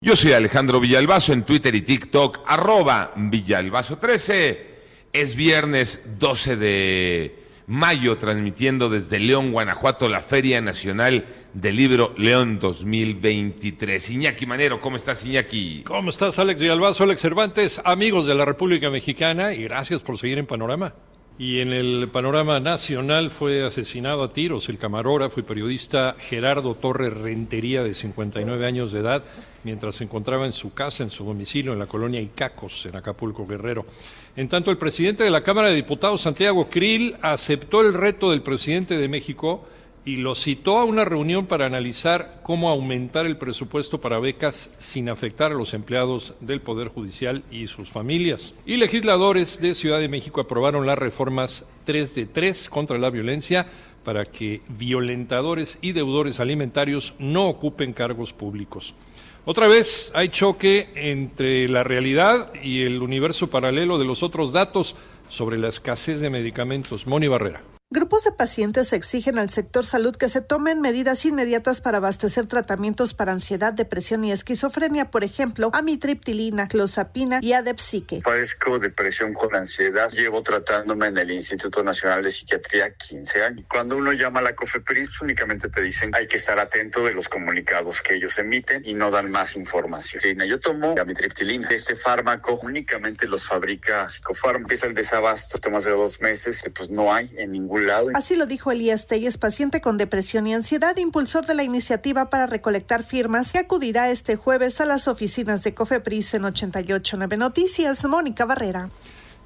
Yo soy Alejandro Villalbazo en Twitter y TikTok, arroba Villalbazo13. Es viernes 12 de mayo, transmitiendo desde León, Guanajuato, la Feria Nacional del Libro León 2023. Iñaki Manero, ¿cómo estás, Iñaki? ¿Cómo estás, Alex Villalbazo, Alex Cervantes, amigos de la República Mexicana? Y gracias por seguir en Panorama. Y en el panorama nacional fue asesinado a tiros el camarógrafo y periodista Gerardo Torres Rentería, de 59 años de edad, mientras se encontraba en su casa, en su domicilio, en la colonia Icacos, en Acapulco, Guerrero. En tanto, el presidente de la Cámara de Diputados, Santiago Krill, aceptó el reto del presidente de México y lo citó a una reunión para analizar cómo aumentar el presupuesto para becas sin afectar a los empleados del Poder Judicial y sus familias. Y legisladores de Ciudad de México aprobaron las reformas 3 de 3 contra la violencia para que violentadores y deudores alimentarios no ocupen cargos públicos. Otra vez hay choque entre la realidad y el universo paralelo de los otros datos sobre la escasez de medicamentos. Moni Barrera. Grupos de pacientes exigen al sector salud que se tomen medidas inmediatas para abastecer tratamientos para ansiedad, depresión y esquizofrenia, por ejemplo, amitriptilina, clozapina y adepsique. Padezco depresión con ansiedad. Llevo tratándome en el Instituto Nacional de Psiquiatría 15 años. Cuando uno llama a la COFEPRIS, únicamente te dicen hay que estar atento de los comunicados que ellos emiten y no dan más información. Yo tomo amitriptilina. Este fármaco únicamente los fabrica Psicofarm. Es el desabasto, tomas de dos meses, pues no hay en ningún lado. Así lo dijo Elías Telles, paciente con depresión y ansiedad, impulsor de la iniciativa para recolectar firmas, que acudirá este jueves a las oficinas de Cofepris en 889 Noticias. Mónica Barrera.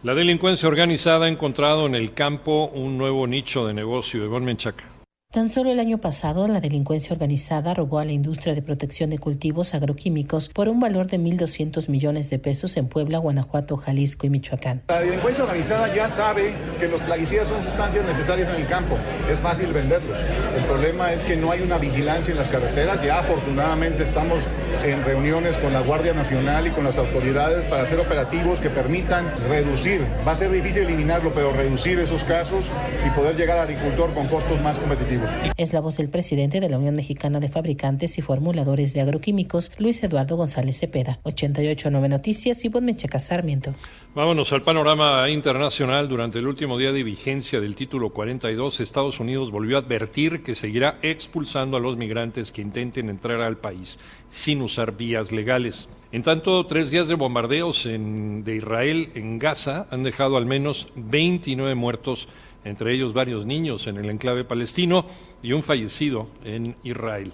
La delincuencia organizada ha encontrado en el campo un nuevo nicho de negocio. Ivonne Menchaca. Tan solo el año pasado, la delincuencia organizada robó a la industria de protección de cultivos agroquímicos por un valor de 1.200 millones de pesos en Puebla, Guanajuato, Jalisco y Michoacán. La delincuencia organizada ya sabe que los plaguicidas son sustancias necesarias en el campo. Es fácil venderlos. El problema es que no hay una vigilancia en las carreteras. Ya afortunadamente estamos en reuniones con la Guardia Nacional y con las autoridades para hacer operativos que permitan reducir. Va a ser difícil eliminarlo, pero reducir esos casos y poder llegar al agricultor con costos más competitivos. Es la voz del presidente de la Unión Mexicana de Fabricantes y Formuladores de Agroquímicos, Luis Eduardo González Cepeda. 889 Noticias y Mecheca Sarmiento. Vámonos al panorama internacional. Durante el último día de vigencia del título 42, Estados Unidos volvió a advertir que seguirá expulsando a los migrantes que intenten entrar al país sin usar vías legales. En tanto, tres días de bombardeos en, de Israel en Gaza han dejado al menos 29 muertos entre ellos varios niños en el enclave palestino y un fallecido en Israel.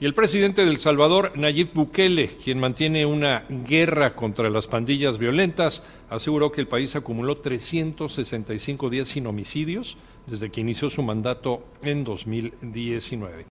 Y el presidente del Salvador, Nayib Bukele, quien mantiene una guerra contra las pandillas violentas, aseguró que el país acumuló 365 días sin homicidios desde que inició su mandato en 2019.